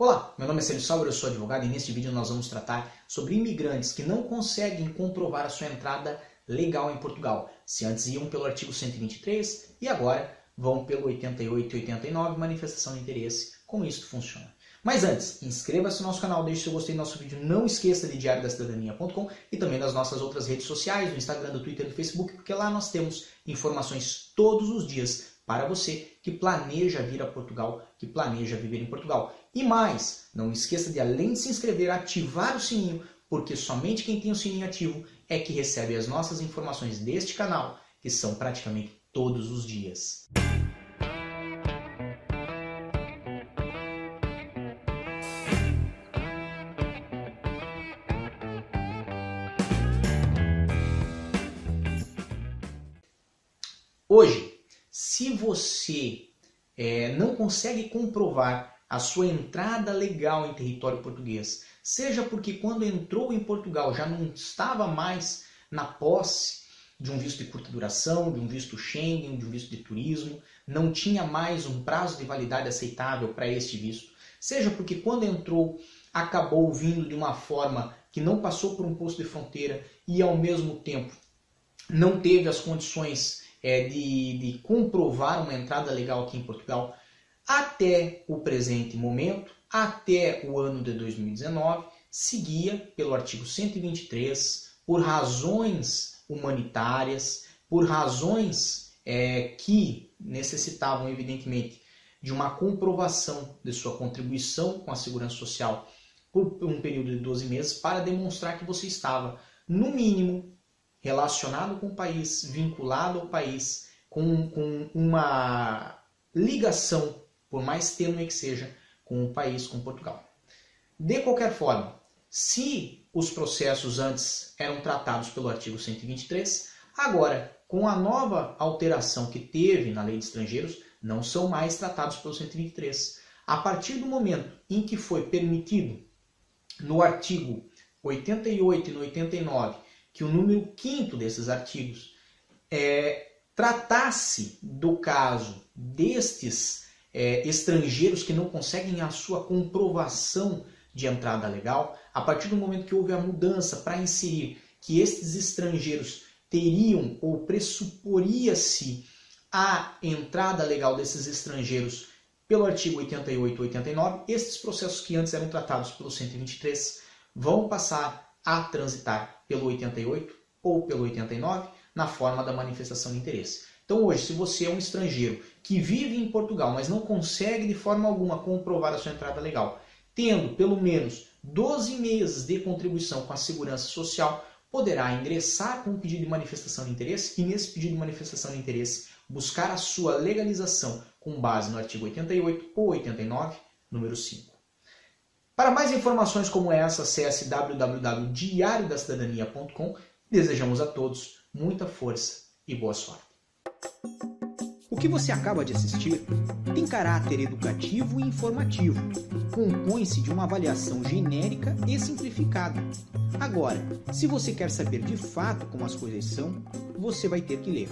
Olá, meu nome é Célio Sauer, eu sou advogado e neste vídeo nós vamos tratar sobre imigrantes que não conseguem comprovar a sua entrada legal em Portugal. Se antes iam pelo artigo 123 e agora vão pelo 88 e 89, manifestação de interesse. Como isso funciona? Mas antes, inscreva-se no nosso canal, deixe seu gostei do nosso vídeo, não esqueça de diariodacidadania.com e também das nossas outras redes sociais, no Instagram, do Twitter e do Facebook, porque lá nós temos informações todos os dias para você que planeja vir a Portugal, que planeja viver em Portugal. E mais, não esqueça de além de se inscrever, ativar o sininho, porque somente quem tem o sininho ativo é que recebe as nossas informações deste canal, que são praticamente todos os dias. Hoje, se você é, não consegue comprovar a sua entrada legal em território português, seja porque quando entrou em Portugal já não estava mais na posse de um visto de curta duração, de um visto Schengen, de um visto de turismo, não tinha mais um prazo de validade aceitável para este visto, seja porque quando entrou acabou vindo de uma forma que não passou por um posto de fronteira e ao mesmo tempo não teve as condições é, de, de comprovar uma entrada legal aqui em Portugal, até o presente momento, até o ano de 2019, seguia pelo artigo 123, por razões humanitárias, por razões é, que necessitavam, evidentemente, de uma comprovação de sua contribuição com a segurança social por um período de 12 meses para demonstrar que você estava, no mínimo, relacionado com o país, vinculado ao país, com, com uma ligação, por mais tênue que seja, com o país, com Portugal. De qualquer forma, se os processos antes eram tratados pelo artigo 123, agora, com a nova alteração que teve na lei de estrangeiros, não são mais tratados pelo 123. A partir do momento em que foi permitido, no artigo 88 e no 89, que o número quinto desses artigos é, tratasse do caso destes é, estrangeiros que não conseguem a sua comprovação de entrada legal, a partir do momento que houve a mudança para inserir que estes estrangeiros teriam ou pressuporia-se a entrada legal desses estrangeiros pelo artigo 88 e 89, estes processos que antes eram tratados pelo 123 vão passar a transitar pelo 88 ou pelo 89 na forma da manifestação de interesse. Então hoje, se você é um estrangeiro que vive em Portugal, mas não consegue de forma alguma comprovar a sua entrada legal, tendo pelo menos 12 meses de contribuição com a segurança social, poderá ingressar com um pedido de manifestação de interesse e nesse pedido de manifestação de interesse buscar a sua legalização com base no artigo 88 ou 89, número 5. Para mais informações como essa, acesse www.diariodacidadania.com. Desejamos a todos muita força e boa sorte. O que você acaba de assistir tem caráter educativo e informativo. Compõe-se de uma avaliação genérica e simplificada. Agora, se você quer saber de fato como as coisas são, você vai ter que ler.